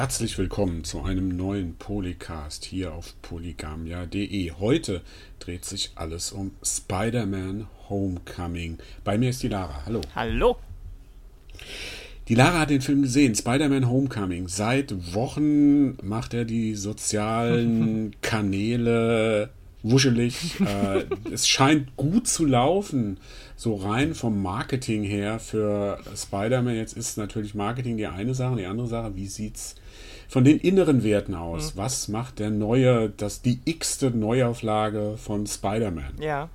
Herzlich willkommen zu einem neuen Polycast hier auf polygamia.de. Heute dreht sich alles um Spider-Man Homecoming. Bei mir ist die Lara. Hallo. Hallo. Die Lara hat den Film gesehen, Spider-Man Homecoming. Seit Wochen macht er die sozialen Kanäle wuschelig. äh, es scheint gut zu laufen, so rein vom Marketing her für Spider-Man. Jetzt ist natürlich Marketing die eine Sache, die andere Sache, wie sieht's von den inneren Werten aus? Mhm. Was macht der neue, das die x-te Neuauflage von Spider-Man? Ja.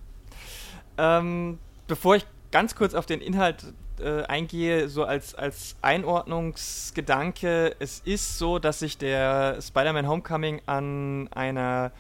Ähm, bevor ich ganz kurz auf den Inhalt äh, eingehe, so als, als Einordnungsgedanke, es ist so, dass sich der Spider-Man Homecoming an einer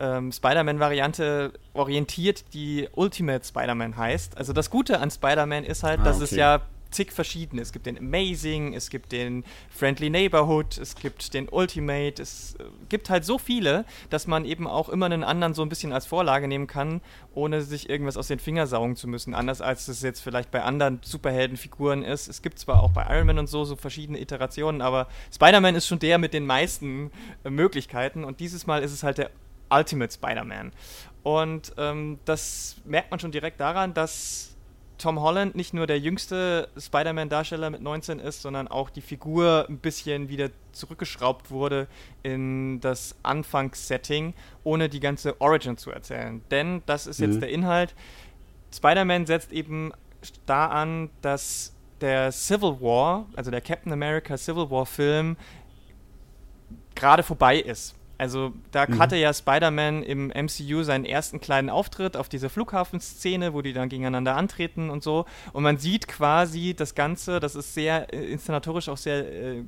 ähm, Spider-Man-Variante orientiert, die Ultimate Spider-Man heißt. Also das Gute an Spider-Man ist halt, ah, dass okay. es ja zig verschiedene. Es gibt den Amazing, es gibt den Friendly Neighborhood, es gibt den Ultimate, es äh, gibt halt so viele, dass man eben auch immer einen anderen so ein bisschen als Vorlage nehmen kann, ohne sich irgendwas aus den Fingern saugen zu müssen. Anders als es jetzt vielleicht bei anderen Superheldenfiguren ist. Es gibt zwar auch bei Iron Man und so so verschiedene Iterationen, aber Spider-Man ist schon der mit den meisten äh, Möglichkeiten und dieses Mal ist es halt der Ultimate Spider-Man. Und ähm, das merkt man schon direkt daran, dass Tom Holland nicht nur der jüngste Spider-Man-Darsteller mit 19 ist, sondern auch die Figur ein bisschen wieder zurückgeschraubt wurde in das Anfangssetting, ohne die ganze Origin zu erzählen. Denn das ist jetzt mhm. der Inhalt. Spider-Man setzt eben da an, dass der Civil War, also der Captain America Civil War Film, gerade vorbei ist. Also da mhm. hatte ja Spider-Man im MCU seinen ersten kleinen Auftritt auf dieser Flughafenszene, wo die dann gegeneinander antreten und so. Und man sieht quasi das Ganze, das ist sehr äh, inszenatorisch auch sehr äh,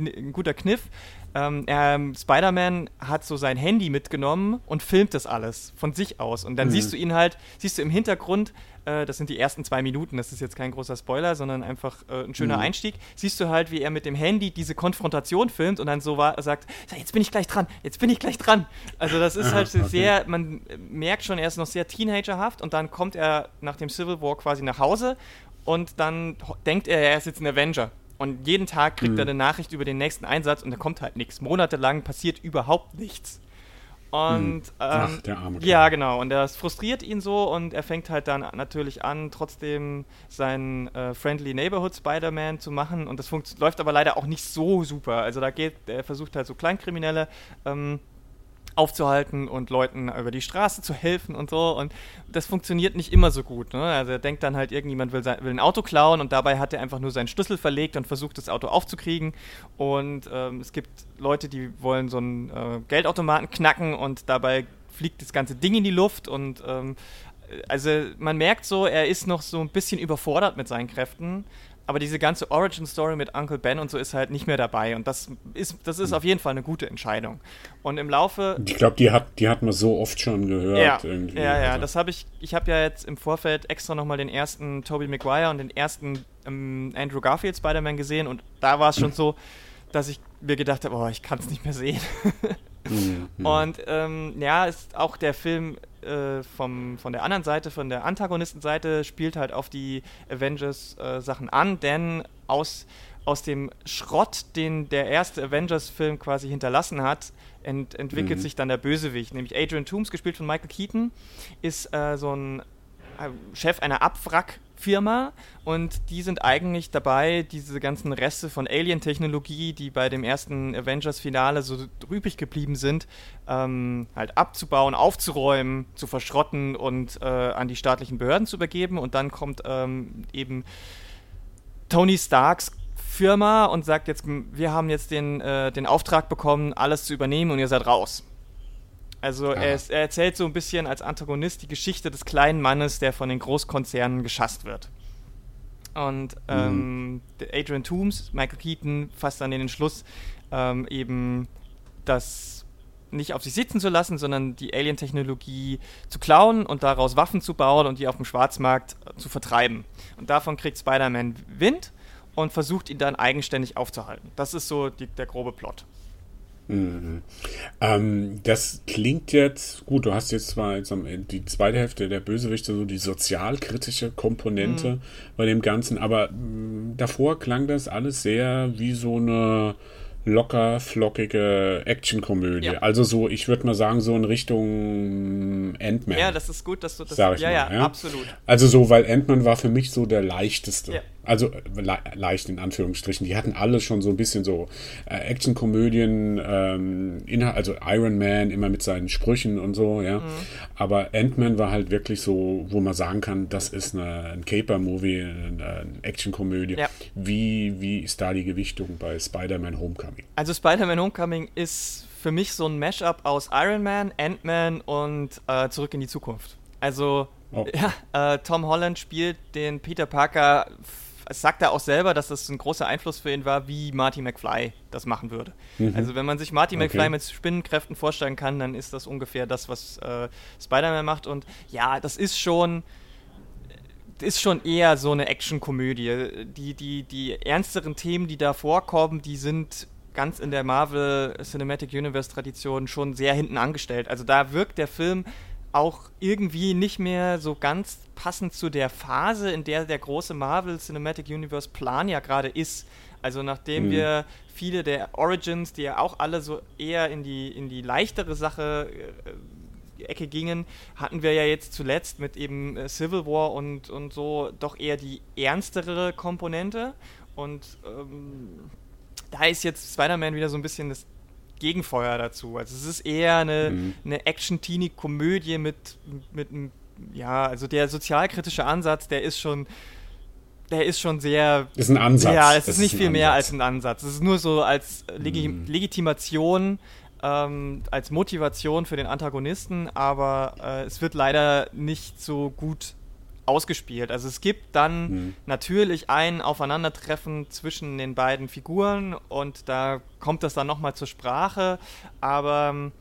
ein guter Kniff. Ähm, ähm, Spider-Man hat so sein Handy mitgenommen und filmt das alles von sich aus. Und dann mhm. siehst du ihn halt, siehst du im Hintergrund äh, das sind die ersten zwei Minuten, das ist jetzt kein großer Spoiler, sondern einfach äh, ein schöner mhm. Einstieg, siehst du halt, wie er mit dem Handy diese Konfrontation filmt und dann so war, sagt, jetzt bin ich gleich dran, jetzt bin ich gleich dran. Also das ist halt okay. sehr, man merkt schon, er ist noch sehr teenagerhaft und dann kommt er nach dem Civil War quasi nach Hause und dann denkt er, er ist jetzt ein Avenger. Und jeden Tag kriegt mhm. er eine Nachricht über den nächsten Einsatz und da kommt halt nichts. Monatelang passiert überhaupt nichts. Und hm. Ach, ähm, der arme ja, genau. Und das frustriert ihn so und er fängt halt dann natürlich an, trotzdem seinen äh, Friendly Neighborhood Spider-Man zu machen. Und das läuft aber leider auch nicht so super. Also da geht, er versucht halt so Kleinkriminelle ähm, aufzuhalten und Leuten über die Straße zu helfen und so. Und das funktioniert nicht immer so gut. Ne? Also er denkt dann halt, irgendjemand will, sein, will, ein Auto klauen und dabei hat er einfach nur seinen Schlüssel verlegt und versucht, das Auto aufzukriegen. Und ähm, es gibt Leute, die wollen so einen äh, Geldautomaten knacken und dabei fliegt das ganze Ding in die Luft und ähm, also man merkt so, er ist noch so ein bisschen überfordert mit seinen Kräften, aber diese ganze Origin-Story mit Uncle Ben und so ist halt nicht mehr dabei. Und das ist, das ist auf jeden Fall eine gute Entscheidung. Und im Laufe. Ich glaube, die hat, die hat man so oft schon gehört. Ja, irgendwie. ja, ja. Also. Das habe ich. Ich habe ja jetzt im Vorfeld extra nochmal den ersten Tobey Maguire und den ersten ähm, Andrew Garfield Spider-Man gesehen. Und da war es schon so, dass ich mir gedacht habe, oh, ich kann es nicht mehr sehen. mhm. Und ähm, ja, ist auch der Film äh, vom, von der anderen Seite, von der Antagonistenseite, spielt halt auf die Avengers-Sachen äh, an, denn aus, aus dem Schrott, den der erste Avengers-Film quasi hinterlassen hat, ent, entwickelt mhm. sich dann der Bösewicht, nämlich Adrian Toomes, gespielt von Michael Keaton, ist äh, so ein äh, Chef einer Abwrack- Firma und die sind eigentlich dabei, diese ganzen Reste von Alien-Technologie, die bei dem ersten Avengers-Finale so übrig geblieben sind, ähm, halt abzubauen, aufzuräumen, zu verschrotten und äh, an die staatlichen Behörden zu übergeben. Und dann kommt ähm, eben Tony Starks Firma und sagt jetzt, wir haben jetzt den, äh, den Auftrag bekommen, alles zu übernehmen und ihr seid raus. Also er, ist, er, erzählt so ein bisschen als Antagonist die Geschichte des kleinen Mannes, der von den Großkonzernen geschasst wird. Und ähm, mhm. Adrian Toomes, Michael Keaton, fasst dann den Entschluss, ähm, eben das nicht auf sich sitzen zu lassen, sondern die Alien-Technologie zu klauen und daraus Waffen zu bauen und die auf dem Schwarzmarkt äh, zu vertreiben. Und davon kriegt Spider-Man Wind und versucht ihn dann eigenständig aufzuhalten. Das ist so die, der grobe Plot. Mhm. Ähm, das klingt jetzt, gut, du hast jetzt zwar jetzt am, die zweite Hälfte der Bösewichte, so die sozialkritische Komponente mhm. bei dem Ganzen, aber mh, mm, davor klang das alles sehr wie so eine locker, flockige Actionkomödie. Ja. Also so, ich würde mal sagen, so in Richtung Ant-Man. Ja, das ist gut, dass du das sagst. Ja, mal, ja, ja, absolut. Also so, weil Ant-Man war für mich so der leichteste. Ja. Also le leicht in Anführungsstrichen. Die hatten alle schon so ein bisschen so äh, Actionkomödien, ähm, also Iron Man immer mit seinen Sprüchen und so, ja. Mhm. Aber Ant-Man war halt wirklich so, wo man sagen kann, das ist eine, ein Caper-Movie, eine, eine Actionkomödie. Ja. Wie, wie ist da die Gewichtung bei Spider-Man Homecoming? Also Spider-Man Homecoming ist für mich so ein Mashup aus Iron Man, Ant-Man und äh, Zurück in die Zukunft. Also oh. ja, äh, Tom Holland spielt den Peter Parker sagt er auch selber, dass das ein großer Einfluss für ihn war, wie Marty McFly das machen würde. Mhm. Also wenn man sich Marty okay. McFly mit Spinnenkräften vorstellen kann, dann ist das ungefähr das, was äh, Spider-Man macht. Und ja, das ist schon ist schon eher so eine Actionkomödie. Die, die, die ernsteren Themen, die da vorkommen, die sind ganz in der Marvel Cinematic Universe Tradition schon sehr hinten angestellt. Also da wirkt der Film auch irgendwie nicht mehr so ganz passend zu der Phase, in der der große Marvel Cinematic Universe Plan ja gerade ist. Also nachdem mhm. wir viele der Origins, die ja auch alle so eher in die, in die leichtere Sache äh, Ecke gingen, hatten wir ja jetzt zuletzt mit eben äh, Civil War und, und so doch eher die ernstere Komponente. Und ähm, da ist jetzt Spider-Man wieder so ein bisschen das Gegenfeuer dazu. Also es ist eher eine, mhm. eine Action-Teenie-Komödie mit, mit, ja, also der sozialkritische Ansatz, der ist schon, der ist schon sehr. Ist ein Ansatz. Ja, es ist nicht ist viel mehr als ein Ansatz. Es ist nur so als Legi mhm. Legitimation, ähm, als Motivation für den Antagonisten, aber äh, es wird leider nicht so gut ausgespielt. Also es gibt dann mhm. natürlich ein Aufeinandertreffen zwischen den beiden Figuren und da kommt das dann nochmal zur Sprache, aber ähm,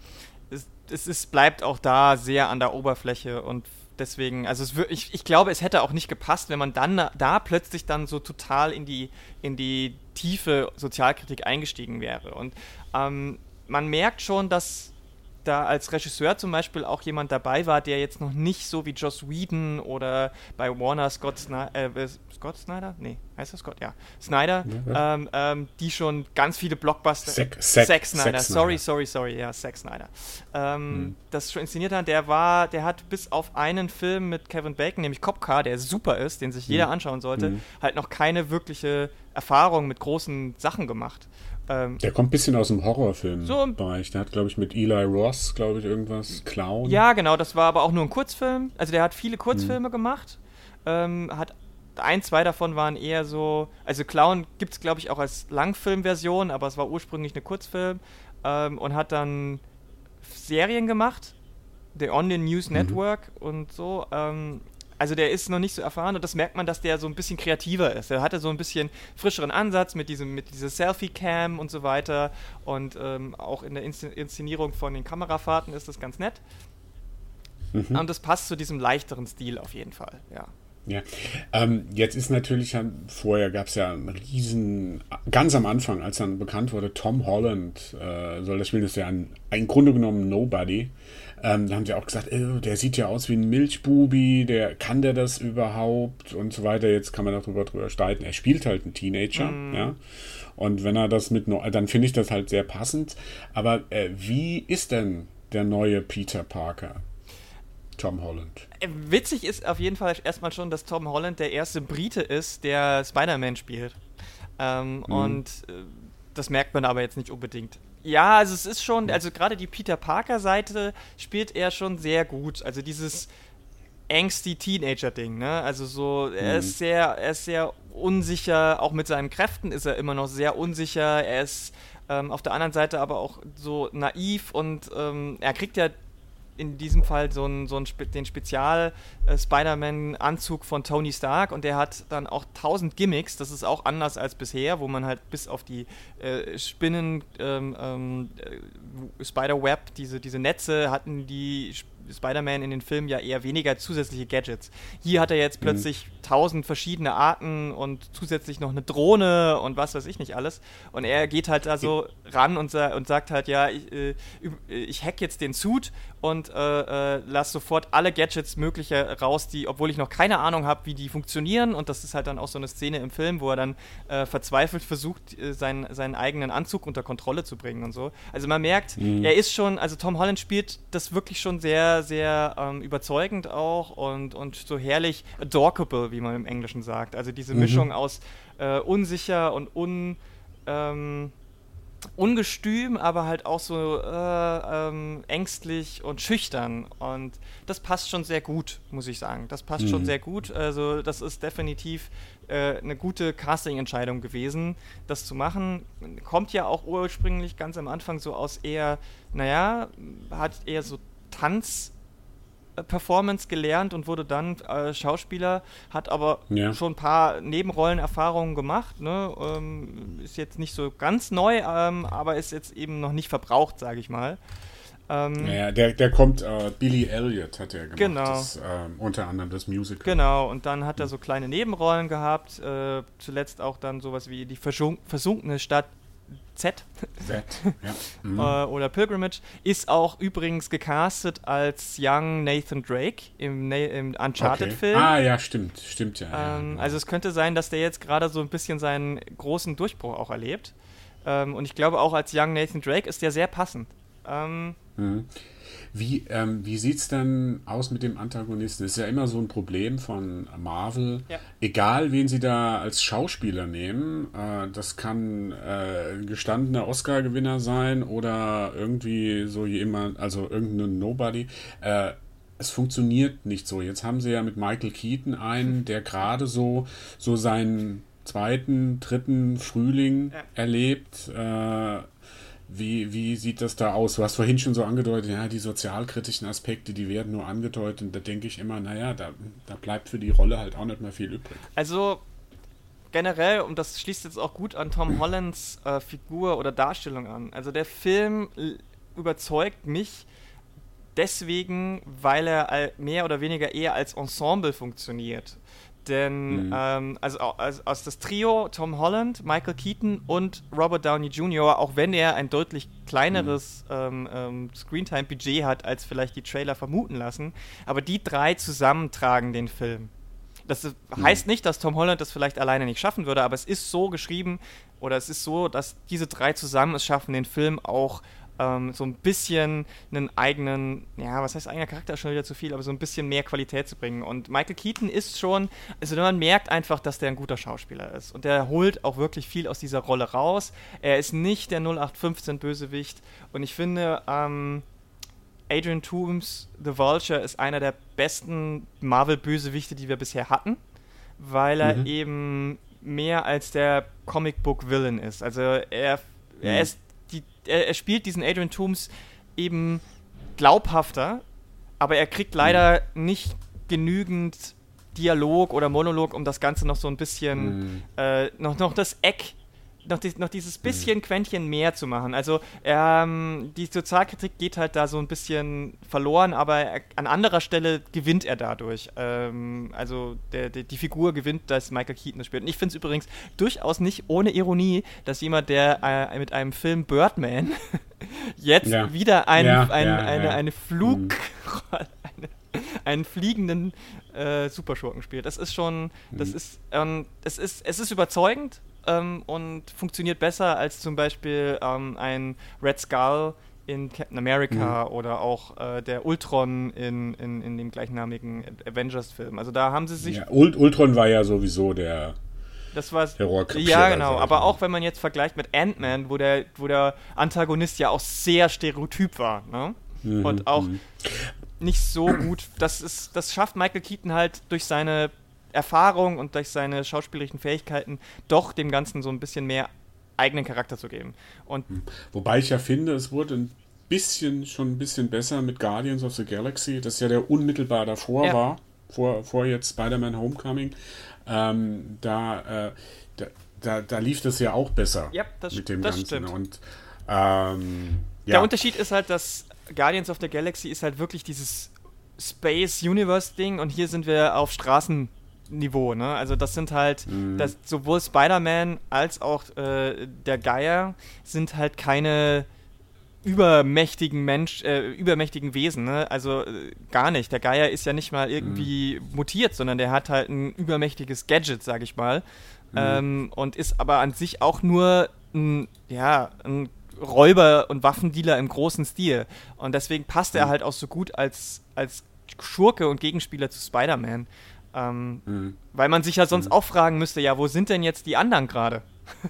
es, es ist, bleibt auch da sehr an der Oberfläche und deswegen, also es, ich, ich glaube, es hätte auch nicht gepasst, wenn man dann da plötzlich dann so total in die, in die tiefe Sozialkritik eingestiegen wäre. Und ähm, man merkt schon, dass da als Regisseur zum Beispiel auch jemand dabei war, der jetzt noch nicht so wie Joss Whedon oder bei Warner Scott Snyder, äh, Scott Snyder? Nee, heißt das Scott? Ja. Snyder, ja. Ähm, ähm, die schon ganz viele Blockbuster. Zack, Zack, Zack Snyder. Zack sorry, sorry, sorry, ja, Zack Snyder. Ähm, hm. Das schon inszeniert hat, der war, der hat bis auf einen Film mit Kevin Bacon, nämlich Cop Car, der super ist, den sich jeder hm. anschauen sollte, hm. halt noch keine wirkliche Erfahrung mit großen Sachen gemacht. Ähm, der kommt ein bisschen aus dem Horrorfilm-Bereich. So, der hat, glaube ich, mit Eli Ross, glaube ich, irgendwas, Clown. Ja, genau, das war aber auch nur ein Kurzfilm. Also der hat viele Kurzfilme hm. gemacht. Ähm, hat ein, zwei davon waren eher so, also Clown gibt es, glaube ich, auch als Langfilmversion, aber es war ursprünglich eine Kurzfilm ähm, und hat dann Serien gemacht, The Onion News mhm. Network und so. Ähm, also der ist noch nicht so erfahren und das merkt man, dass der so ein bisschen kreativer ist. Er hatte so ein bisschen frischeren Ansatz mit diesem, mit dieser Selfie-Cam und so weiter und ähm, auch in der Inszenierung von den Kamerafahrten ist das ganz nett. Mhm. Und das passt zu diesem leichteren Stil auf jeden Fall, ja. Ja, ähm, jetzt ist natürlich, vorher gab es ja einen riesen, ganz am Anfang, als dann bekannt wurde, Tom Holland äh, soll das spielen, das ist ja ein, ein Grunde genommen Nobody. Ähm, da haben sie auch gesagt, äh, der sieht ja aus wie ein Milchbubi, der kann der das überhaupt und so weiter. Jetzt kann man darüber drüber streiten. Er spielt halt einen Teenager, mm. ja. Und wenn er das mit, dann finde ich das halt sehr passend. Aber äh, wie ist denn der neue Peter Parker? Tom Holland. Äh, witzig ist auf jeden Fall erstmal schon, dass Tom Holland der erste Brite ist, der Spider-Man spielt. Ähm, mhm. Und äh, das merkt man aber jetzt nicht unbedingt. Ja, also es ist schon, also gerade die Peter Parker-Seite spielt er schon sehr gut. Also dieses angsty Teenager-Ding, ne? Also so, er mhm. ist sehr, er ist sehr unsicher, auch mit seinen Kräften ist er immer noch sehr unsicher. Er ist ähm, auf der anderen Seite aber auch so naiv und ähm, er kriegt ja in diesem Fall so, ein, so ein, den Spezial-Spider-Man-Anzug von Tony Stark und der hat dann auch tausend Gimmicks. Das ist auch anders als bisher, wo man halt bis auf die äh, Spinnen, ähm, ähm, äh, Spider-Web, diese, diese Netze hatten die Spider-Man in den Filmen ja eher weniger zusätzliche Gadgets. Hier hat er jetzt mhm. Tausend verschiedene Arten und zusätzlich noch eine Drohne und was weiß ich nicht alles. Und er geht halt da so ran und, sa und sagt halt, ja, ich, äh, ich hack jetzt den Suit und äh, äh, lass sofort alle Gadgets mögliche raus, die, obwohl ich noch keine Ahnung habe, wie die funktionieren. Und das ist halt dann auch so eine Szene im Film, wo er dann äh, verzweifelt versucht, äh, seinen, seinen eigenen Anzug unter Kontrolle zu bringen und so. Also man merkt, mhm. er ist schon, also Tom Holland spielt das wirklich schon sehr, sehr ähm, überzeugend auch und, und so herrlich adorkable, wie man im Englischen sagt. Also diese mhm. Mischung aus äh, unsicher und un. Ähm, ungestüm, aber halt auch so äh, ähm, ängstlich und schüchtern. Und das passt schon sehr gut, muss ich sagen. Das passt mhm. schon sehr gut. Also das ist definitiv äh, eine gute Casting-Entscheidung gewesen, das zu machen. Kommt ja auch ursprünglich ganz am Anfang so aus eher, naja, hat eher so Tanz Performance gelernt und wurde dann äh, Schauspieler, hat aber ja. schon ein paar Nebenrollenerfahrungen gemacht. Ne? Ähm, ist jetzt nicht so ganz neu, ähm, aber ist jetzt eben noch nicht verbraucht, sage ich mal. Ähm, ja, der, der kommt, äh, Billy Elliot hat er gemacht, genau. das, äh, unter anderem das Musical. Genau, und dann hat er so kleine Nebenrollen gehabt, äh, zuletzt auch dann sowas wie die versunkene Stadt Z, Z ja. mhm. äh, oder Pilgrimage, ist auch übrigens gecastet als Young Nathan Drake im, Na im Uncharted-Film. Okay. Ah, ja, stimmt, stimmt ja, ähm, ja. Also es könnte sein, dass der jetzt gerade so ein bisschen seinen großen Durchbruch auch erlebt. Ähm, und ich glaube auch als Young Nathan Drake ist der sehr passend. Ähm, mhm. Wie, ähm, wie sieht es denn aus mit dem Antagonisten? Das ist ja immer so ein Problem von Marvel. Ja. Egal, wen sie da als Schauspieler nehmen, äh, das kann äh, ein gestandener Oscar-Gewinner sein oder irgendwie so jemand, also irgendein Nobody. Äh, es funktioniert nicht so. Jetzt haben sie ja mit Michael Keaton einen, der gerade so, so seinen zweiten, dritten Frühling ja. erlebt. Äh, wie, wie sieht das da aus? Du hast vorhin schon so angedeutet, ja, die sozialkritischen Aspekte, die werden nur angedeutet. Und da denke ich immer, naja, da, da bleibt für die Rolle halt auch nicht mehr viel übrig. Also generell, und das schließt jetzt auch gut an Tom Hollands äh, Figur oder Darstellung an. Also der Film überzeugt mich deswegen, weil er mehr oder weniger eher als Ensemble funktioniert. Denn mhm. ähm, also aus, aus das Trio Tom Holland, Michael Keaton und Robert Downey Jr., auch wenn er ein deutlich kleineres mhm. ähm, ähm, Screentime-Budget hat, als vielleicht die Trailer vermuten lassen, aber die drei zusammen tragen den Film. Das mhm. heißt nicht, dass Tom Holland das vielleicht alleine nicht schaffen würde, aber es ist so geschrieben oder es ist so, dass diese drei zusammen es schaffen, den Film auch ähm, so ein bisschen einen eigenen, ja, was heißt eigener Charakter schon wieder zu viel, aber so ein bisschen mehr Qualität zu bringen. Und Michael Keaton ist schon, also man merkt einfach, dass der ein guter Schauspieler ist. Und der holt auch wirklich viel aus dieser Rolle raus. Er ist nicht der 0815 Bösewicht. Und ich finde, ähm, Adrian Toomes, The Vulture, ist einer der besten Marvel-Bösewichte, die wir bisher hatten, weil er mhm. eben mehr als der Comic-Book-Villain ist. Also er, er mhm. ist er, er spielt diesen Adrian Toomes eben glaubhafter, aber er kriegt leider mhm. nicht genügend Dialog oder Monolog, um das Ganze noch so ein bisschen, mhm. äh, noch, noch das Eck noch, die, noch dieses mhm. bisschen mhm. Quäntchen mehr zu machen. Also ähm, die Sozialkritik geht halt da so ein bisschen verloren, aber er, an anderer Stelle gewinnt er dadurch. Ähm, also der, der, die Figur gewinnt, dass Michael Keaton das spielt. Und ich finde es übrigens durchaus nicht ohne Ironie, dass jemand, der äh, mit einem Film Birdman jetzt ja. wieder ein, ja, ein, ja, eine, eine Flug... Mhm. eine, einen fliegenden äh, Superschurken spielt. Das ist schon, das mhm. ist, ähm, es ist, es ist überzeugend, ähm, und funktioniert besser als zum Beispiel ähm, ein Red Skull in Captain America mhm. oder auch äh, der Ultron in, in, in dem gleichnamigen Avengers-Film. Also da haben sie sich. Ja, Ultron war ja sowieso der. Das war Ja, genau. Aber auch wenn man jetzt vergleicht mit Ant-Man, wo der, wo der Antagonist ja auch sehr stereotyp war, ne? Mhm, und auch mhm. nicht so gut. Das ist, das schafft Michael Keaton halt durch seine Erfahrung und durch seine schauspielerischen Fähigkeiten doch dem Ganzen so ein bisschen mehr eigenen Charakter zu geben. Und hm. Wobei ich ja finde, es wurde ein bisschen, schon ein bisschen besser mit Guardians of the Galaxy, das ja der unmittelbar davor ja. war, vor, vor jetzt Spider-Man Homecoming. Ähm, da, äh, da, da, da, lief das ja auch besser ja, das, mit dem das Ganzen. Stimmt. Und ähm, ja. Der Unterschied ist halt, dass Guardians of the Galaxy ist halt wirklich dieses Space Universe Ding und hier sind wir auf Straßenniveau, ne? Also das sind halt, mhm. das, sowohl Spider-Man als auch äh, der Geier sind halt keine übermächtigen Mensch, äh, übermächtigen Wesen, ne? Also äh, gar nicht. Der Geier ist ja nicht mal irgendwie mhm. mutiert, sondern der hat halt ein übermächtiges Gadget, sag ich mal. Mhm. Ähm, und ist aber an sich auch nur ein, ja, ein Räuber und Waffendealer im großen Stil. Und deswegen passt er mhm. halt auch so gut als, als Schurke und Gegenspieler zu Spider-Man. Ähm, mhm. Weil man sich ja sonst mhm. auch fragen müsste, ja, wo sind denn jetzt die anderen gerade?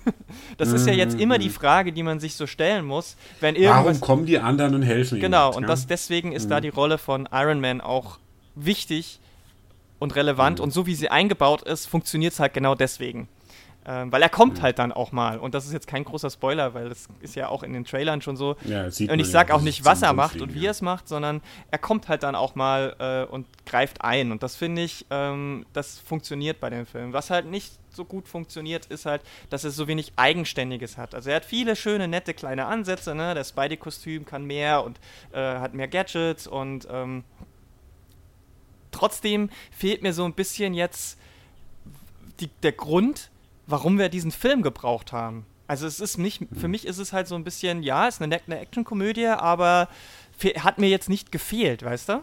das ist ja jetzt immer die mhm. Frage, die man sich so stellen muss, wenn irgendwas... Warum kommen die anderen und helfen ihnen? Genau, und ja? das, deswegen ist mhm. da die Rolle von Iron Man auch wichtig und relevant mhm. und so wie sie eingebaut ist, funktioniert es halt genau deswegen. Ähm, weil er kommt mhm. halt dann auch mal. Und das ist jetzt kein großer Spoiler, weil das ist ja auch in den Trailern schon so. Ja, und ich sag ja, auch nicht, was er macht und wie er es macht, sondern er kommt halt dann auch mal äh, und greift ein. Und das finde ich, ähm, das funktioniert bei dem Film. Was halt nicht so gut funktioniert, ist halt, dass er so wenig Eigenständiges hat. Also er hat viele schöne, nette kleine Ansätze. Ne? Das Spidey-Kostüm kann mehr und äh, hat mehr Gadgets und ähm, trotzdem fehlt mir so ein bisschen jetzt die, der Grund, warum wir diesen Film gebraucht haben. Also es ist nicht, für mich ist es halt so ein bisschen, ja, es ist eine, eine Actionkomödie, aber hat mir jetzt nicht gefehlt, weißt du?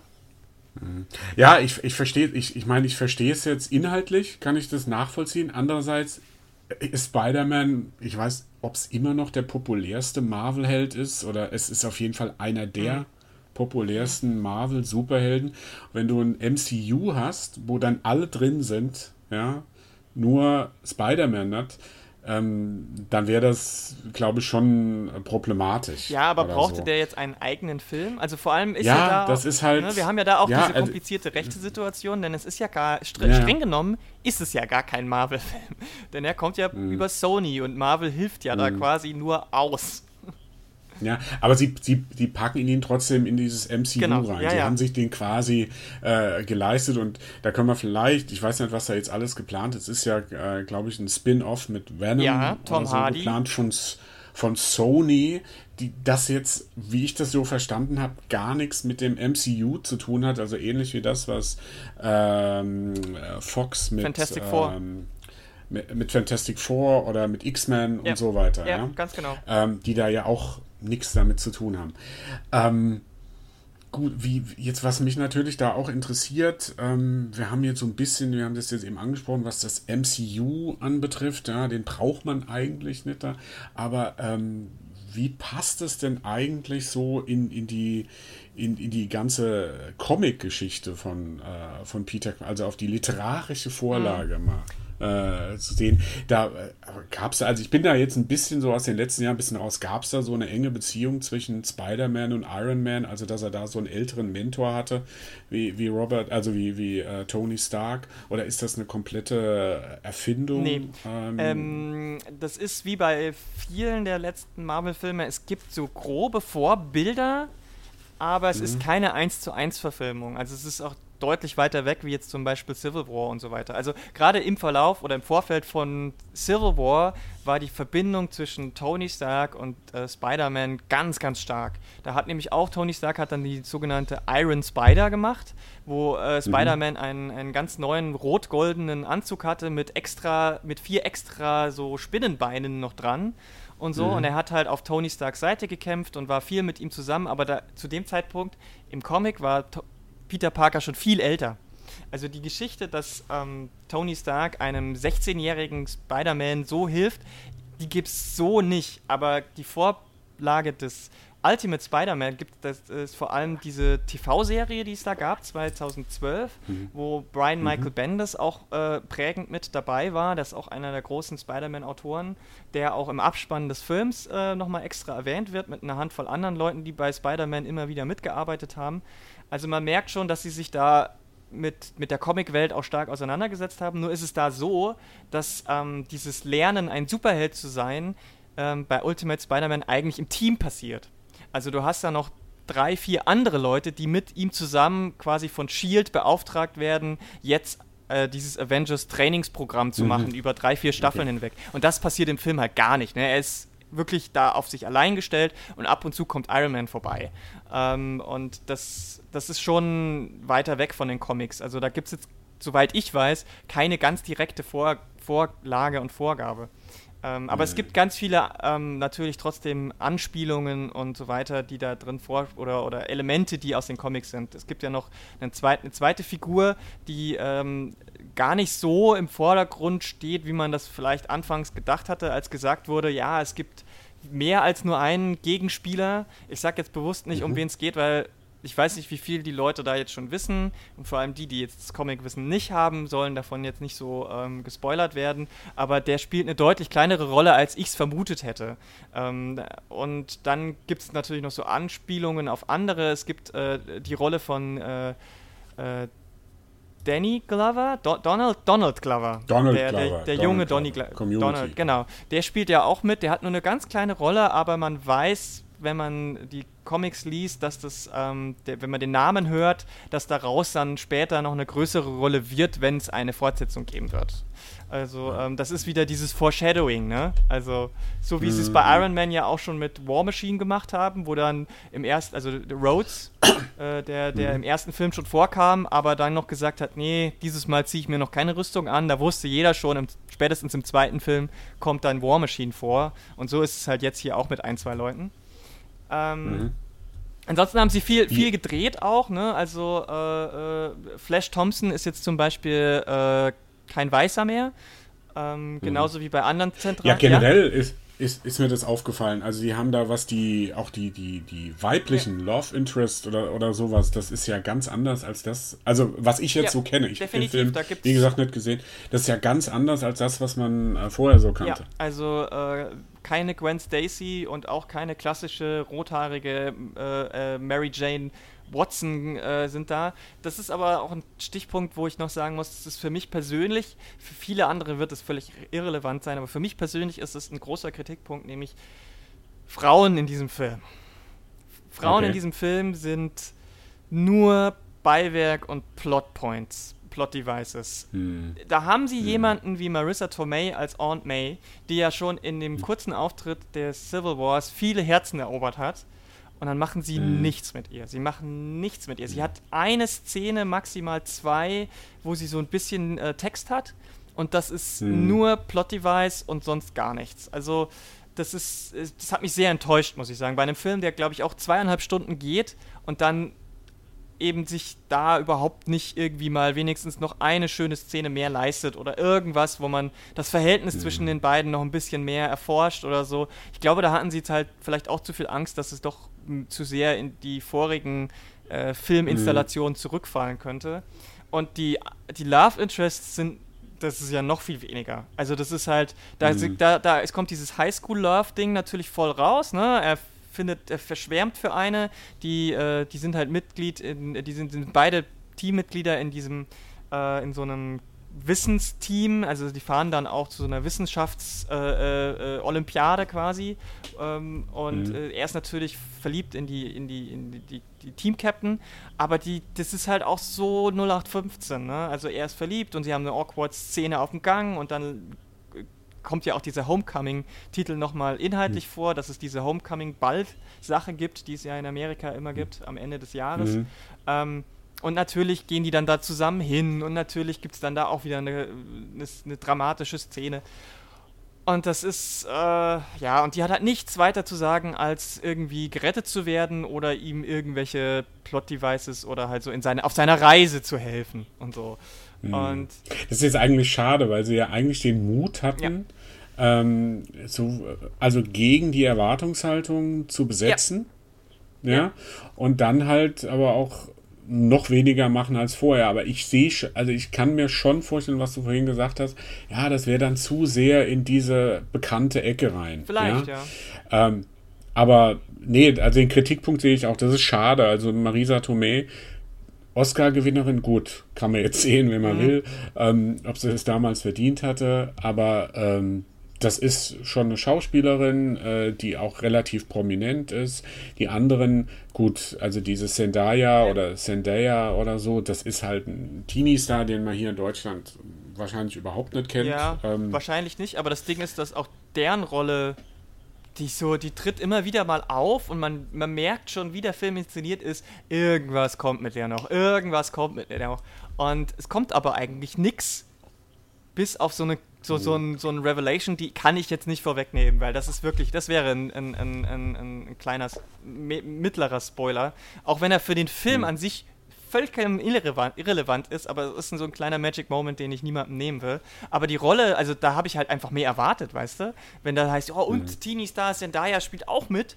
Mhm. Ja, ich, ich verstehe, ich, ich meine, ich verstehe es jetzt inhaltlich, kann ich das nachvollziehen. Andererseits ist Spider-Man, ich weiß, ob es immer noch der populärste Marvel-Held ist oder es ist auf jeden Fall einer der mhm. populärsten Marvel-Superhelden. Wenn du ein MCU hast, wo dann alle drin sind, ja, nur Spider-Man hat, ähm, dann wäre das, glaube ich, schon problematisch. Ja, aber brauchte so. der jetzt einen eigenen Film? Also vor allem ist ja, ja da. Das auch, ist halt, ne, wir haben ja da auch ja, diese komplizierte also, rechte Situation, denn es ist ja gar, streng, ja, genommen, ist es ja gar kein Marvel-Film. denn er kommt ja mhm. über Sony und Marvel hilft ja mhm. da quasi nur aus. Ja, aber sie, sie die packen ihn trotzdem in dieses MCU genau. rein. Ja, sie ja. haben sich den quasi äh, geleistet und da können wir vielleicht, ich weiß nicht, was da jetzt alles geplant ist, es ist ja, äh, glaube ich, ein Spin-off mit Venom ja, Tom so Hardy. geplant von, von Sony, die das jetzt, wie ich das so verstanden habe, gar nichts mit dem MCU zu tun hat, also ähnlich wie das, was ähm, Fox mit Fantastic Four. Ähm, mit, mit, Fantastic Four oder mit X-Men ja. und so weiter. Ja, ja? ganz genau. Ähm, die da ja auch nichts damit zu tun haben. Ähm, gut, wie jetzt, was mich natürlich da auch interessiert, ähm, wir haben jetzt so ein bisschen, wir haben das jetzt eben angesprochen, was das MCU anbetrifft, ja, den braucht man eigentlich nicht da, aber ähm, wie passt es denn eigentlich so in, in die in, in die ganze Comic-Geschichte von, äh, von Peter, also auf die literarische Vorlage mhm. mal? Äh, zu sehen. Da äh, gab es, also ich bin da jetzt ein bisschen so aus den letzten Jahren ein bisschen raus, gab es da so eine enge Beziehung zwischen Spider-Man und Iron Man, also dass er da so einen älteren Mentor hatte, wie, wie Robert, also wie, wie äh, Tony Stark, oder ist das eine komplette Erfindung? Nee. Ähm, ähm, das ist wie bei vielen der letzten Marvel-Filme, es gibt so grobe Vorbilder, aber es mhm. ist keine 1 zu 1 Verfilmung. Also es ist auch deutlich weiter weg, wie jetzt zum Beispiel Civil War und so weiter. Also gerade im Verlauf oder im Vorfeld von Civil War war die Verbindung zwischen Tony Stark und äh, Spider-Man ganz, ganz stark. Da hat nämlich auch Tony Stark hat dann die sogenannte Iron Spider gemacht, wo äh, mhm. Spider-Man einen, einen ganz neuen rot-goldenen Anzug hatte mit extra, mit vier extra so Spinnenbeinen noch dran und so. Mhm. Und er hat halt auf Tony Starks Seite gekämpft und war viel mit ihm zusammen, aber da, zu dem Zeitpunkt im Comic war to Peter Parker schon viel älter. Also die Geschichte, dass ähm, Tony Stark einem 16-jährigen Spider-Man so hilft, die gibt es so nicht. Aber die Vorlage des Ultimate Spider-Man gibt das ist vor allem diese TV-Serie, die es da gab, 2012, mhm. wo Brian mhm. Michael mhm. Bendis auch äh, prägend mit dabei war. Das ist auch einer der großen Spider-Man-Autoren, der auch im Abspann des Films äh, nochmal extra erwähnt wird, mit einer Handvoll anderen Leuten, die bei Spider-Man immer wieder mitgearbeitet haben. Also man merkt schon, dass sie sich da mit, mit der Comicwelt auch stark auseinandergesetzt haben. Nur ist es da so, dass ähm, dieses Lernen, ein Superheld zu sein, ähm, bei Ultimate Spider-Man eigentlich im Team passiert. Also du hast da noch drei, vier andere Leute, die mit ihm zusammen quasi von Shield beauftragt werden, jetzt äh, dieses Avengers Trainingsprogramm zu mhm. machen über drei, vier Staffeln okay. hinweg. Und das passiert im Film halt gar nicht. Ne? Er ist wirklich da auf sich allein gestellt und ab und zu kommt Iron Man vorbei. Ähm, und das, das ist schon weiter weg von den Comics. Also da gibt es jetzt, soweit ich weiß, keine ganz direkte Vor Vorlage und Vorgabe. Ähm, aber mhm. es gibt ganz viele ähm, natürlich trotzdem Anspielungen und so weiter, die da drin vor oder, oder Elemente, die aus den Comics sind. Es gibt ja noch eine zweite, eine zweite Figur, die ähm, gar nicht so im Vordergrund steht, wie man das vielleicht anfangs gedacht hatte, als gesagt wurde, ja, es gibt mehr als nur einen Gegenspieler. Ich sage jetzt bewusst nicht, um mhm. wen es geht, weil ich weiß nicht, wie viel die Leute da jetzt schon wissen und vor allem die, die jetzt das Comic-Wissen nicht haben, sollen davon jetzt nicht so ähm, gespoilert werden. Aber der spielt eine deutlich kleinere Rolle, als ich es vermutet hätte. Ähm, und dann gibt es natürlich noch so Anspielungen auf andere. Es gibt äh, die Rolle von äh, äh, Danny Glover, Do Donald, Donald Glover, Donald der, Glover, der, der Donald junge Donny Glover, Donald, genau, der spielt ja auch mit. Der hat nur eine ganz kleine Rolle, aber man weiß, wenn man die Comics liest, dass das, ähm, der, wenn man den Namen hört, dass daraus dann später noch eine größere Rolle wird, wenn es eine Fortsetzung geben wird. Also ähm, das ist wieder dieses Foreshadowing, ne? Also so wie sie es bei mhm. Iron Man ja auch schon mit War Machine gemacht haben, wo dann im ersten, also Rhodes, äh, der, der mhm. im ersten Film schon vorkam, aber dann noch gesagt hat, nee, dieses Mal ziehe ich mir noch keine Rüstung an. Da wusste jeder schon, im, spätestens im zweiten Film kommt dann War Machine vor. Und so ist es halt jetzt hier auch mit ein, zwei Leuten. Ähm, mhm. Ansonsten haben sie viel, viel gedreht auch, ne? Also äh, äh, Flash Thompson ist jetzt zum Beispiel äh, kein Weißer mehr. Ähm, mhm. genauso wie bei anderen Zentren. Ja, generell ja? ist ist, ist mir das aufgefallen. Also die haben da was die, auch die, die, die weiblichen ja. Love Interest oder, oder sowas, das ist ja ganz anders als das, also was ich jetzt ja, so kenne. Ich habe den Film, wie gesagt, nicht gesehen. Das ist ja ganz anders als das, was man äh, vorher so kannte. Ja, also äh, keine Gwen Stacy und auch keine klassische rothaarige äh, äh Mary Jane Watson äh, sind da. Das ist aber auch ein Stichpunkt, wo ich noch sagen muss, das ist für mich persönlich, für viele andere wird es völlig irrelevant sein, aber für mich persönlich ist es ein großer Kritikpunkt, nämlich Frauen in diesem Film. Frauen okay. in diesem Film sind nur Beiwerk und Plotpoints. Plot Devices. Hm. Da haben sie hm. jemanden wie Marissa Tomei als Aunt May, die ja schon in dem hm. kurzen Auftritt der Civil Wars viele Herzen erobert hat und dann machen sie mhm. nichts mit ihr. Sie machen nichts mit ihr. Sie hat eine Szene, maximal zwei, wo sie so ein bisschen äh, Text hat und das ist mhm. nur Plot-Device und sonst gar nichts. Also das ist, das hat mich sehr enttäuscht, muss ich sagen. Bei einem Film, der glaube ich auch zweieinhalb Stunden geht und dann eben sich da überhaupt nicht irgendwie mal wenigstens noch eine schöne Szene mehr leistet oder irgendwas, wo man das Verhältnis mhm. zwischen den beiden noch ein bisschen mehr erforscht oder so. Ich glaube, da hatten sie jetzt halt vielleicht auch zu viel Angst, dass es doch zu sehr in die vorigen äh, Filminstallationen mhm. zurückfallen könnte. Und die, die Love Interests sind, das ist ja noch viel weniger. Also das ist halt, da, mhm. da, da es kommt dieses Highschool-Love-Ding natürlich voll raus, ne? Er findet, er verschwärmt für eine, die, äh, die sind halt Mitglied, in, die sind, sind beide Teammitglieder in diesem, äh, in so einem Wissensteam, also die fahren dann auch zu so einer Wissenschafts-Olympiade äh, äh, quasi. Ähm, und mhm. äh, er ist natürlich verliebt in die, in die, in die, die, die Team-Captain, aber die, das ist halt auch so 0815, ne? Also er ist verliebt und sie haben eine awkward Szene auf dem Gang und dann äh, kommt ja auch dieser Homecoming-Titel nochmal inhaltlich mhm. vor, dass es diese Homecoming-Bald-Sache gibt, die es ja in Amerika immer gibt, am Ende des Jahres. Mhm. Ähm, und natürlich gehen die dann da zusammen hin und natürlich gibt es dann da auch wieder eine, eine, eine, dramatische Szene. Und das ist, äh, ja, und die hat halt nichts weiter zu sagen, als irgendwie gerettet zu werden oder ihm irgendwelche Plot-Devices oder halt so in seine, auf seiner Reise zu helfen und so. Hm. Und das ist jetzt eigentlich schade, weil sie ja eigentlich den Mut hatten, ja. ähm, so, also gegen die Erwartungshaltung zu besetzen. Ja. ja. Und dann halt aber auch noch weniger machen als vorher. Aber ich sehe, also ich kann mir schon vorstellen, was du vorhin gesagt hast. Ja, das wäre dann zu sehr in diese bekannte Ecke rein. Vielleicht, ja. ja. Ähm, aber nee, also den Kritikpunkt sehe ich auch. Das ist schade. Also Marisa Tomei, Oscar-Gewinnerin, gut, kann man jetzt sehen, wenn man mhm. will, ähm, ob sie es damals verdient hatte. Aber ähm, das ist schon eine Schauspielerin, äh, die auch relativ prominent ist. Die anderen, gut, also diese Zendaya oder Zendaya oder so, das ist halt ein Teenie-Star, den man hier in Deutschland wahrscheinlich überhaupt nicht kennt. Ja, ähm, wahrscheinlich nicht, aber das Ding ist, dass auch deren Rolle die so, die tritt immer wieder mal auf und man, man merkt schon, wie der Film inszeniert ist, irgendwas kommt mit der noch, irgendwas kommt mit der noch. Und es kommt aber eigentlich nichts, bis auf so eine so, so, ein, so ein Revelation, die kann ich jetzt nicht vorwegnehmen, weil das ist wirklich, das wäre ein, ein, ein, ein, ein kleiner, mittlerer Spoiler. Auch wenn er für den Film mhm. an sich vollkommen irrelevant, irrelevant ist, aber es ist so ein kleiner Magic Moment, den ich niemandem nehmen will. Aber die Rolle, also da habe ich halt einfach mehr erwartet, weißt du? Wenn da heißt, oh, und mhm. Teenie Star Zendaya spielt auch mit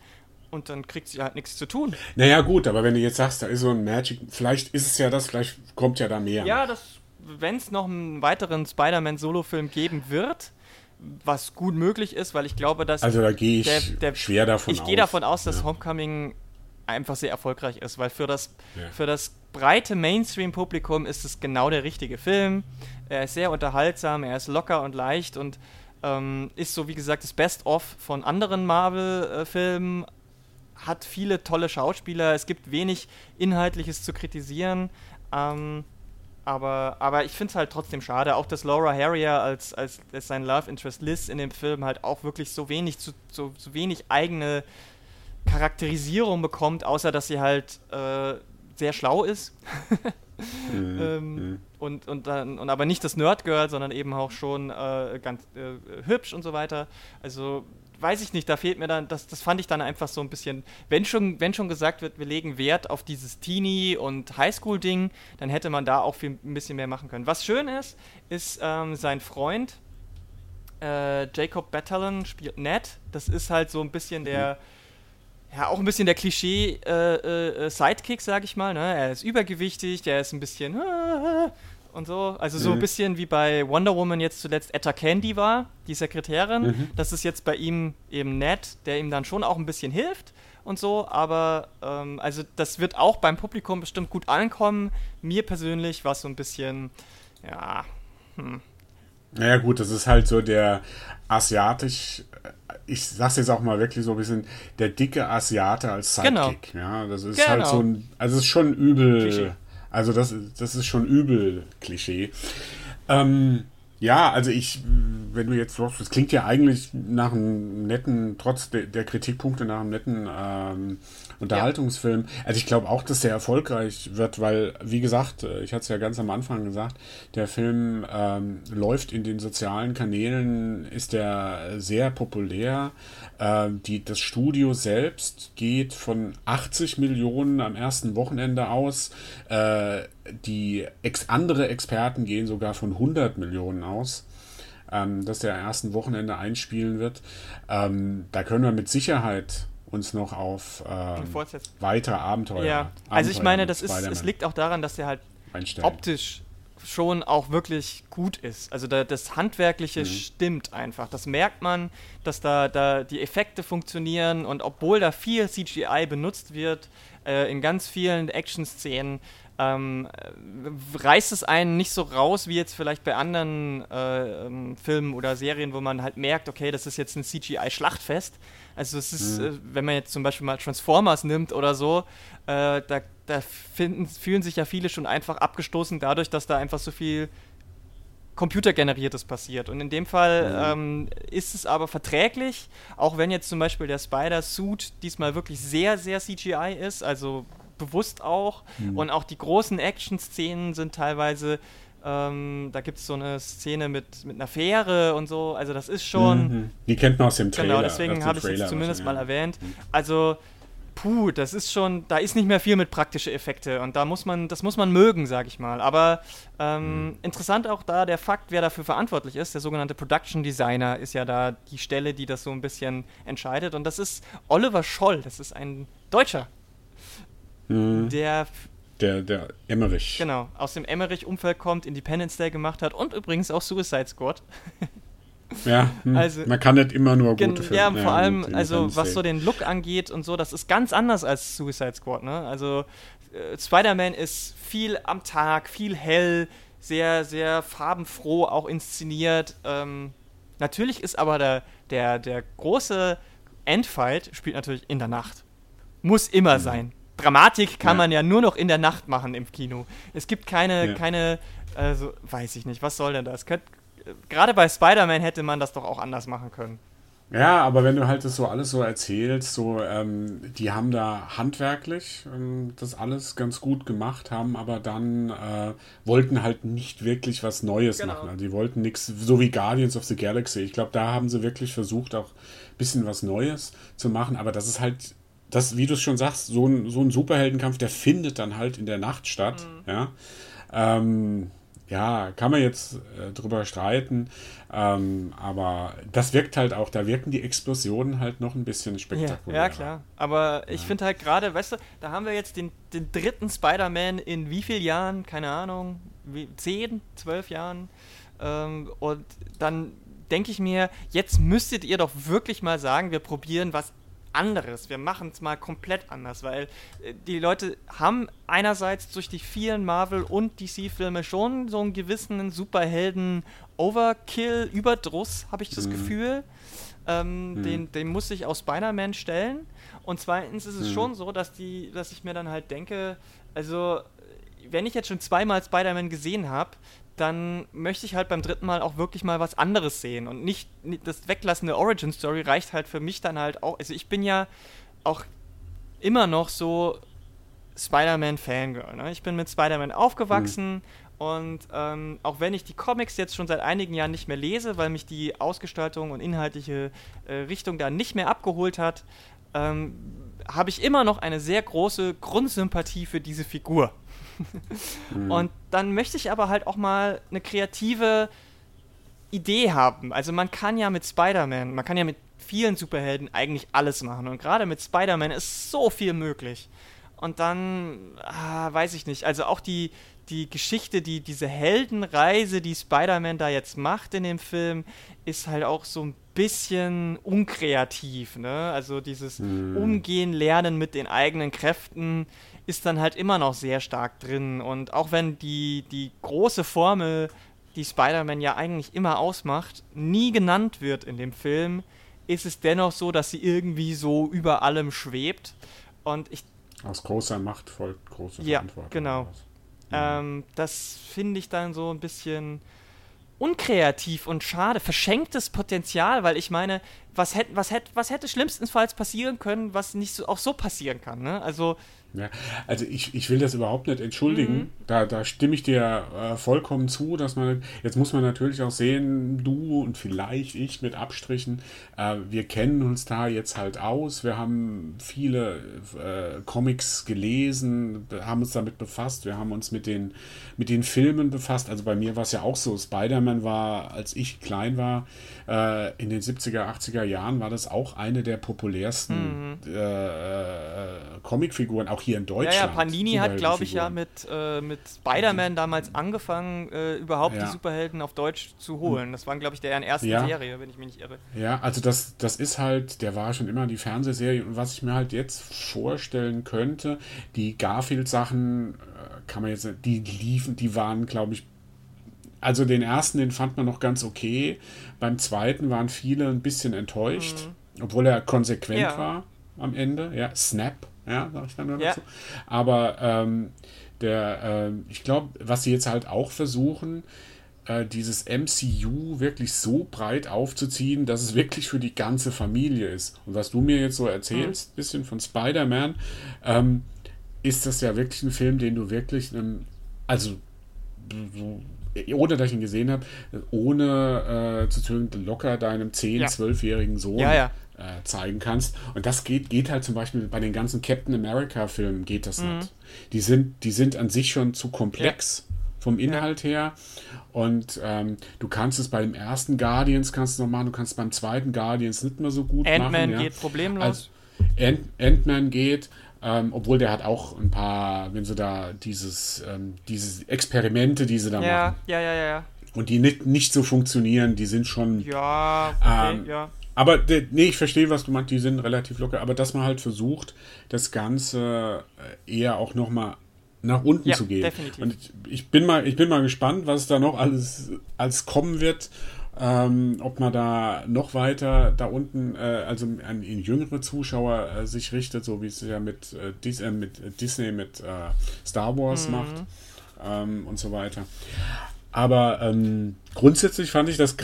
und dann kriegt sie halt nichts zu tun. Naja, gut, aber wenn du jetzt sagst, da ist so ein Magic, vielleicht ist es ja das, vielleicht kommt ja da mehr. Ja, das, wenn es noch einen weiteren Spider-Man-Solo-Film geben wird, was gut möglich ist, weil ich glaube, dass. Also da gehe ich der, der, schwer davon ich aus. Ich gehe davon aus, dass ja. Homecoming einfach sehr erfolgreich ist, weil für das, ja. für das breite Mainstream-Publikum ist es genau der richtige Film. Er ist sehr unterhaltsam, er ist locker und leicht und ähm, ist so, wie gesagt, das Best-of von anderen Marvel-Filmen. Hat viele tolle Schauspieler, es gibt wenig Inhaltliches zu kritisieren. Ähm, aber, aber ich finde es halt trotzdem schade, auch dass Laura Harrier als, als, als sein Love Interest Liz in dem Film halt auch wirklich so wenig, zu, so, so wenig eigene Charakterisierung bekommt, außer dass sie halt äh, sehr schlau ist. mhm. ähm, mhm. und, und, dann, und aber nicht das Nerd-Girl, sondern eben auch schon äh, ganz äh, hübsch und so weiter. Also weiß ich nicht, da fehlt mir dann, das, das fand ich dann einfach so ein bisschen, wenn schon, wenn schon gesagt wird, wir legen Wert auf dieses Teenie- und Highschool-Ding, dann hätte man da auch viel, ein bisschen mehr machen können. Was schön ist, ist ähm, sein Freund, äh, Jacob Batalon spielt Ned. Das ist halt so ein bisschen der, mhm. ja, auch ein bisschen der Klischee-Sidekick, äh, äh, sag ich mal. Ne? Er ist übergewichtig, der ist ein bisschen und so. Also so mhm. ein bisschen wie bei Wonder Woman jetzt zuletzt Etta Candy war, die Sekretärin. Mhm. Das ist jetzt bei ihm eben Ned, der ihm dann schon auch ein bisschen hilft und so. Aber ähm, also das wird auch beim Publikum bestimmt gut ankommen. Mir persönlich war es so ein bisschen, ja. Hm. Naja gut, das ist halt so der asiatisch, ich sag's jetzt auch mal wirklich so ein bisschen, der dicke Asiate als Sidekick. Genau. Ja, das ist genau. halt so ein, also es ist schon übel. Klischee also das, das ist schon übel Klischee. Ähm, ja, also ich, wenn du jetzt, das klingt ja eigentlich nach einem netten, trotz de, der Kritikpunkte, nach einem netten ähm, Unterhaltungsfilm. Ja. Also ich glaube auch, dass der erfolgreich wird, weil, wie gesagt, äh, ich hatte es ja ganz am Anfang gesagt, der Film ähm, läuft in den sozialen Kanälen, ist der sehr populär. Ähm, die, das Studio selbst geht von 80 Millionen am ersten Wochenende aus. Äh, die ex andere Experten gehen sogar von 100 Millionen aus, ähm, dass der ersten Wochenende einspielen wird. Ähm, da können wir mit Sicherheit uns noch auf ähm, weitere Abenteuer. Ja, also ich meine, das ist, es liegt auch daran, dass der halt einstellen. optisch schon auch wirklich gut ist. Also da, das Handwerkliche mhm. stimmt einfach. Das merkt man, dass da, da die Effekte funktionieren und obwohl da viel CGI benutzt wird, äh, in ganz vielen Action-Szenen, ähm, reißt es einen nicht so raus wie jetzt vielleicht bei anderen äh, ähm, Filmen oder Serien, wo man halt merkt, okay, das ist jetzt ein CGI-Schlachtfest. Also es ist, mhm. äh, wenn man jetzt zum Beispiel mal Transformers nimmt oder so, äh, da, da finden, fühlen sich ja viele schon einfach abgestoßen dadurch, dass da einfach so viel computergeneriertes passiert. Und in dem Fall mhm. ähm, ist es aber verträglich, auch wenn jetzt zum Beispiel der Spider-Suit diesmal wirklich sehr, sehr CGI ist, also bewusst auch. Mhm. Und auch die großen Action-Szenen sind teilweise, ähm, da gibt es so eine Szene mit, mit einer Fähre und so. Also das ist schon. Mhm. Die kennt man aus dem Trailer. Genau, deswegen habe ich es zumindest mal erwähnt. Mhm. Also puh, das ist schon, da ist nicht mehr viel mit praktische Effekte und da muss man, das muss man mögen, sag ich mal. Aber ähm, mhm. interessant auch da der Fakt, wer dafür verantwortlich ist. Der sogenannte Production Designer ist ja da die Stelle, die das so ein bisschen entscheidet. Und das ist Oliver Scholl, das ist ein Deutscher. Mhm. Der der, der Emmerich. Genau, aus dem Emmerich-Umfeld kommt, Independence Day gemacht hat und übrigens auch Suicide Squad. Ja, hm. also, man kann nicht immer nur gute Filme. Ja, vor allem, also was so den Look angeht und so, das ist ganz anders als Suicide Squad, ne? Also äh, Spider-Man ist viel am Tag, viel hell, sehr, sehr farbenfroh auch inszeniert. Ähm, natürlich ist aber der, der, der große Endfight spielt natürlich in der Nacht. Muss immer mhm. sein. Dramatik kann ja. man ja nur noch in der Nacht machen im Kino. Es gibt keine, ja. keine, also weiß ich nicht, was soll denn das? Könnt, gerade bei Spider-Man hätte man das doch auch anders machen können. Ja, aber wenn du halt das so alles so erzählst, so, ähm, die haben da handwerklich ähm, das alles ganz gut gemacht, haben aber dann äh, wollten halt nicht wirklich was Neues genau. machen. Also die wollten nichts, so wie Guardians of the Galaxy. Ich glaube, da haben sie wirklich versucht, auch ein bisschen was Neues zu machen, aber das ist halt, das, wie du es schon sagst, so ein, so ein Superheldenkampf, der findet dann halt in der Nacht statt. Mhm. Ja. Ähm, ja, kann man jetzt äh, drüber streiten, ähm, aber das wirkt halt auch, da wirken die Explosionen halt noch ein bisschen spektakulär. Ja, klar. Aber ich ja. finde halt gerade, weißt du, da haben wir jetzt den, den dritten Spider-Man in wie vielen Jahren? Keine Ahnung, wie, zehn, zwölf Jahren. Ähm, und dann denke ich mir, jetzt müsstet ihr doch wirklich mal sagen, wir probieren was anderes. Wir machen es mal komplett anders, weil äh, die Leute haben einerseits durch die vielen Marvel- und DC-Filme schon so einen gewissen Superhelden-Overkill, Überdruss, habe ich das mhm. Gefühl. Ähm, mhm. den, den muss ich aus Spider-Man stellen. Und zweitens ist es mhm. schon so, dass, die, dass ich mir dann halt denke, also wenn ich jetzt schon zweimal Spider-Man gesehen habe, dann möchte ich halt beim dritten Mal auch wirklich mal was anderes sehen und nicht, das weglassende Origin Story reicht halt für mich dann halt auch. Also ich bin ja auch immer noch so Spider-Man Fangirl. Ne? Ich bin mit Spider-Man aufgewachsen mhm. und ähm, auch wenn ich die Comics jetzt schon seit einigen Jahren nicht mehr lese, weil mich die Ausgestaltung und inhaltliche äh, Richtung da nicht mehr abgeholt hat, ähm, habe ich immer noch eine sehr große Grundsympathie für diese Figur. mhm. Und dann möchte ich aber halt auch mal eine kreative Idee haben. Also man kann ja mit Spider-Man, man kann ja mit vielen Superhelden eigentlich alles machen. Und gerade mit Spider-Man ist so viel möglich. Und dann, ah, weiß ich nicht, also auch die, die Geschichte, die, diese Heldenreise, die Spider-Man da jetzt macht in dem Film, ist halt auch so ein bisschen unkreativ. Ne? Also dieses mhm. Umgehen, Lernen mit den eigenen Kräften ist dann halt immer noch sehr stark drin. Und auch wenn die, die große Formel, die Spider-Man ja eigentlich immer ausmacht, nie genannt wird in dem Film, ist es dennoch so, dass sie irgendwie so über allem schwebt. Und ich. Aus großer Macht folgt große ja, Verantwortung. Genau. Ja. Ähm, das finde ich dann so ein bisschen unkreativ und schade, verschenktes Potenzial, weil ich meine, was hätte, was hätte, was hätte schlimmstenfalls passieren können, was nicht so, auch so passieren kann. Ne? Also ja, also ich, ich will das überhaupt nicht entschuldigen. Mhm. Da, da stimme ich dir äh, vollkommen zu, dass man, jetzt muss man natürlich auch sehen, du und vielleicht ich mit Abstrichen, äh, wir kennen uns da jetzt halt aus. Wir haben viele äh, Comics gelesen, haben uns damit befasst, wir haben uns mit den, mit den Filmen befasst. Also bei mir war es ja auch so, Spider-Man war, als ich klein war, äh, in den 70er, 80er Jahren war das auch eine der populärsten mhm. Äh, äh, Comicfiguren, auch hier in Deutschland. Ja, ja Panini hat, glaube ich, ja mit, äh, mit Spider-Man damals angefangen, äh, überhaupt ja. die Superhelden auf Deutsch zu holen. Das waren, glaube ich, deren erste ja. Serie, wenn ich mich nicht irre. Ja, also das, das ist halt, der war schon immer die Fernsehserie und was ich mir halt jetzt vorstellen könnte, die Garfield-Sachen kann man jetzt, die liefen, die waren, glaube ich, also den ersten, den fand man noch ganz okay. Beim zweiten waren viele ein bisschen enttäuscht, mhm. obwohl er konsequent ja. war am Ende. Ja, Snap, ja, sag ich dann nur ja. dazu. Aber ähm, der, äh, ich glaube, was sie jetzt halt auch versuchen, äh, dieses MCU wirklich so breit aufzuziehen, dass es wirklich für die ganze Familie ist. Und was du mir jetzt so erzählst, mhm. bisschen von Spider-Man, ähm, ist das ja wirklich ein Film, den du wirklich, ähm, also so ohne dass ich ihn gesehen habe, ohne äh, zu zögern, locker deinem 10-, ja. 12-jährigen Sohn ja, ja. Äh, zeigen kannst. Und das geht, geht halt zum Beispiel bei den ganzen Captain America-Filmen geht das mhm. nicht. Die sind, die sind an sich schon zu komplex vom Inhalt her. Und ähm, du kannst es beim ersten Guardians kannst du noch machen, du kannst beim zweiten Guardians nicht mehr so gut Ant machen. Ant-Man geht problemlos. Also, Ant-Man geht, ähm, obwohl der hat auch ein paar, wenn sie da dieses, ähm, diese Experimente, die sie da ja, machen. Ja, ja, ja, ja. Und die nicht, nicht so funktionieren, die sind schon. Ja, okay, ähm, ja. Aber nee, ich verstehe, was du meinst, die sind relativ locker, aber dass man halt versucht, das Ganze äh, eher auch nochmal nach unten ja, zu gehen. Definitiv. Und ich, bin mal, ich bin mal gespannt, was da noch alles als kommen wird ähm, ob man da noch weiter da unten, äh, also an, jüngere Zuschauer äh, sich richtet, so wie es ja mit, äh, Dis äh, mit Disney mit äh, Star Wars mhm. macht ähm, und so weiter. Aber ähm, grundsätzlich fand ich das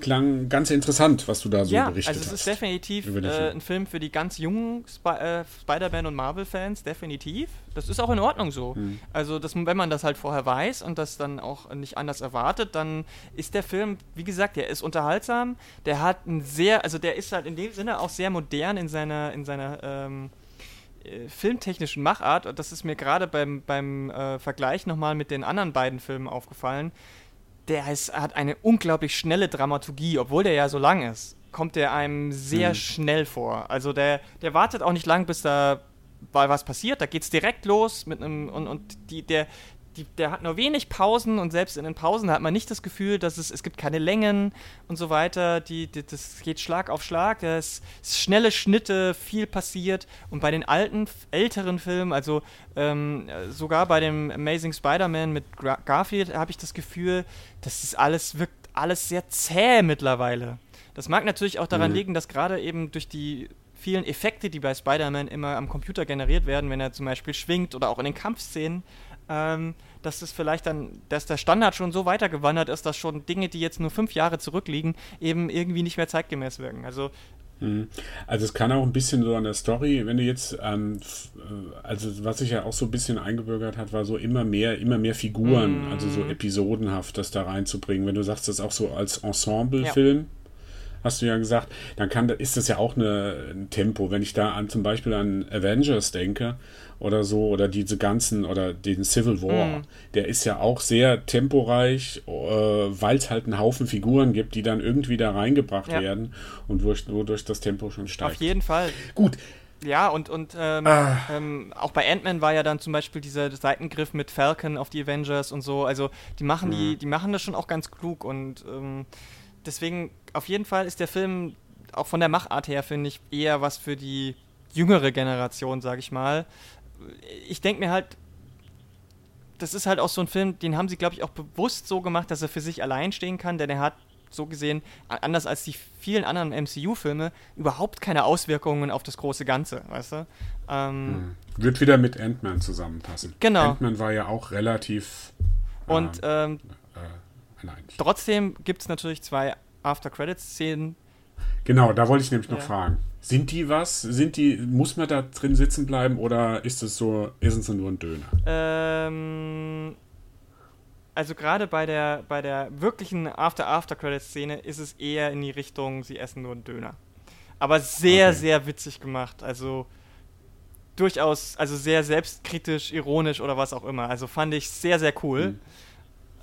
klang ganz interessant, was du da so ja, berichtet hast. also es ist definitiv äh, ein Film für die ganz jungen Sp äh, Spider-Man und Marvel-Fans, definitiv. Das ist auch in Ordnung so. Hm. Also das, wenn man das halt vorher weiß und das dann auch nicht anders erwartet, dann ist der Film, wie gesagt, der ist unterhaltsam, der hat ein sehr, also der ist halt in dem Sinne auch sehr modern in seiner, in seiner ähm, äh, filmtechnischen Machart, und das ist mir gerade beim, beim äh, Vergleich nochmal mit den anderen beiden Filmen aufgefallen, der ist, hat eine unglaublich schnelle Dramaturgie, obwohl der ja so lang ist, kommt der einem sehr mhm. schnell vor. Also der, der wartet auch nicht lang, bis da was passiert, da geht es direkt los mit einem und, und die, der, die, der hat nur wenig Pausen und selbst in den Pausen hat man nicht das Gefühl, dass es, es gibt keine Längen und so weiter. Die, die das geht Schlag auf Schlag. Ist, schnelle Schnitte, viel passiert. Und bei den alten, älteren Filmen, also ähm, sogar bei dem Amazing Spider-Man mit Garfield, habe ich das Gefühl, dass das alles wirkt alles sehr zäh mittlerweile. Das mag natürlich auch daran mhm. liegen, dass gerade eben durch die vielen Effekte, die bei Spider-Man immer am Computer generiert werden, wenn er zum Beispiel schwingt oder auch in den Kampfszenen, ähm, dass es vielleicht dann, dass der Standard schon so weitergewandert ist, dass schon Dinge, die jetzt nur fünf Jahre zurückliegen, eben irgendwie nicht mehr zeitgemäß wirken. Also mhm. also es kann auch ein bisschen so an der Story, wenn du jetzt, ähm, äh, also was sich ja auch so ein bisschen eingebürgert hat, war so immer mehr, immer mehr Figuren, mm. also so episodenhaft das da reinzubringen. Wenn du sagst, das auch so als Ensemble-Film, ja hast du ja gesagt, dann kann, ist das ja auch eine, ein Tempo. Wenn ich da an zum Beispiel an Avengers denke oder so, oder diese ganzen, oder den Civil War, mhm. der ist ja auch sehr temporeich, äh, weil es halt einen Haufen Figuren gibt, die dann irgendwie da reingebracht ja. werden und wodurch, wodurch das Tempo schon steigt. Auf jeden Fall. Gut, ja, und, und ähm, ah. ähm, auch bei Ant-Man war ja dann zum Beispiel dieser Seitengriff mit Falcon auf die Avengers und so. Also die machen mhm. die, die machen das schon auch ganz klug und ähm, deswegen, auf jeden Fall ist der Film auch von der Machart her, finde ich, eher was für die jüngere Generation, sage ich mal. Ich denke mir halt, das ist halt auch so ein Film, den haben sie, glaube ich, auch bewusst so gemacht, dass er für sich allein stehen kann, denn er hat so gesehen, anders als die vielen anderen MCU-Filme, überhaupt keine Auswirkungen auf das große Ganze, weißt du? Ähm, hm. Wird wieder mit Ant-Man zusammenpassen. Genau. Ant-Man war ja auch relativ. Und äh, ähm, Nein. Trotzdem gibt es natürlich zwei After-Credits-Szenen. Genau, da wollte ich nämlich noch ja. fragen. Sind die was? Sind die, muss man da drin sitzen bleiben oder ist es so, ist es nur ein Döner? Ähm, also gerade bei der, bei der wirklichen After-After-Credits-Szene ist es eher in die Richtung, sie essen nur einen Döner. Aber sehr, okay. sehr witzig gemacht. Also durchaus, also sehr selbstkritisch, ironisch oder was auch immer. Also fand ich sehr, sehr cool. Hm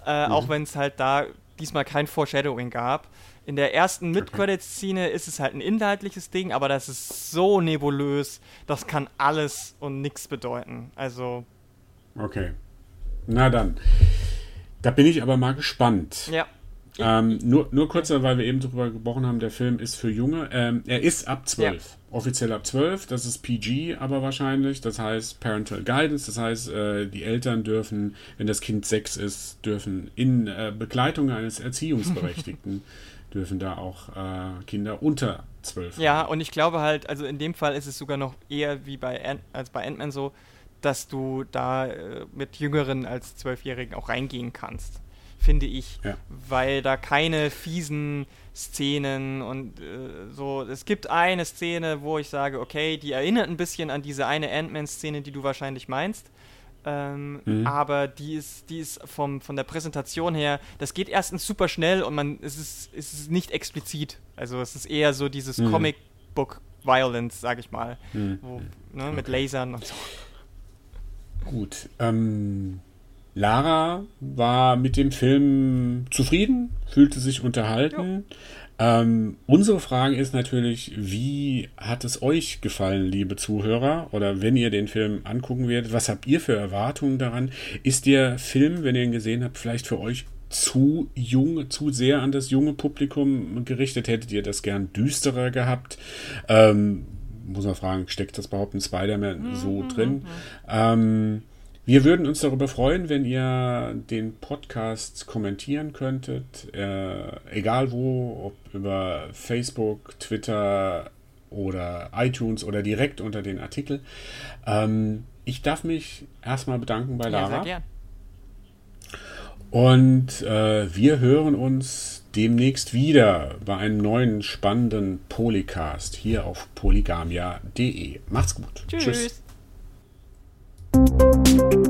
äh, mhm. auch wenn es halt da diesmal kein Foreshadowing gab. In der ersten Mid-Credits-Szene ist es halt ein inhaltliches Ding, aber das ist so nebulös, das kann alles und nichts bedeuten. Also. Okay. Na dann. Da bin ich aber mal gespannt. Ja. Ähm, nur, nur kurz, weil wir eben darüber gesprochen haben, der Film ist für Junge. Ähm, er ist ab 12. Ja. Offiziell ab 12. Das ist PG aber wahrscheinlich. Das heißt Parental Guidance. Das heißt, äh, die Eltern dürfen, wenn das Kind 6 ist, dürfen in äh, Begleitung eines Erziehungsberechtigten, dürfen da auch äh, Kinder unter 12. Ja, und ich glaube halt, also in dem Fall ist es sogar noch eher wie bei Ant als bei Ant-Man so, dass du da äh, mit Jüngeren als Zwölfjährigen auch reingehen kannst finde ich, ja. weil da keine fiesen Szenen und äh, so. Es gibt eine Szene, wo ich sage, okay, die erinnert ein bisschen an diese eine Ant-Man-Szene, die du wahrscheinlich meinst. Ähm, mhm. Aber die ist, die ist vom, von der Präsentation her, das geht erstens super schnell und man, es ist, es ist nicht explizit. Also es ist eher so dieses mhm. Comic-Book-Violence, sag ich mal. Mhm. Wo, ne, okay. Mit Lasern und so. Gut. Ähm, Lara war mit dem Film zufrieden, fühlte sich unterhalten. Ähm, unsere Frage ist natürlich, wie hat es euch gefallen, liebe Zuhörer? Oder wenn ihr den Film angucken werdet, was habt ihr für Erwartungen daran? Ist der Film, wenn ihr ihn gesehen habt, vielleicht für euch zu jung, zu sehr an das junge Publikum gerichtet? Hättet ihr das gern düsterer gehabt? Ähm, muss man fragen, steckt das überhaupt in Spider-Man so mhm, drin? Mhm. Ähm, wir würden uns darüber freuen, wenn ihr den Podcast kommentieren könntet, äh, egal wo, ob über Facebook, Twitter oder iTunes oder direkt unter den Artikel. Ähm, ich darf mich erstmal bedanken bei Lara. Ja. Und äh, wir hören uns demnächst wieder bei einem neuen spannenden Polycast hier auf polygamia.de. Macht's gut. Tschüss. Tschüss. Música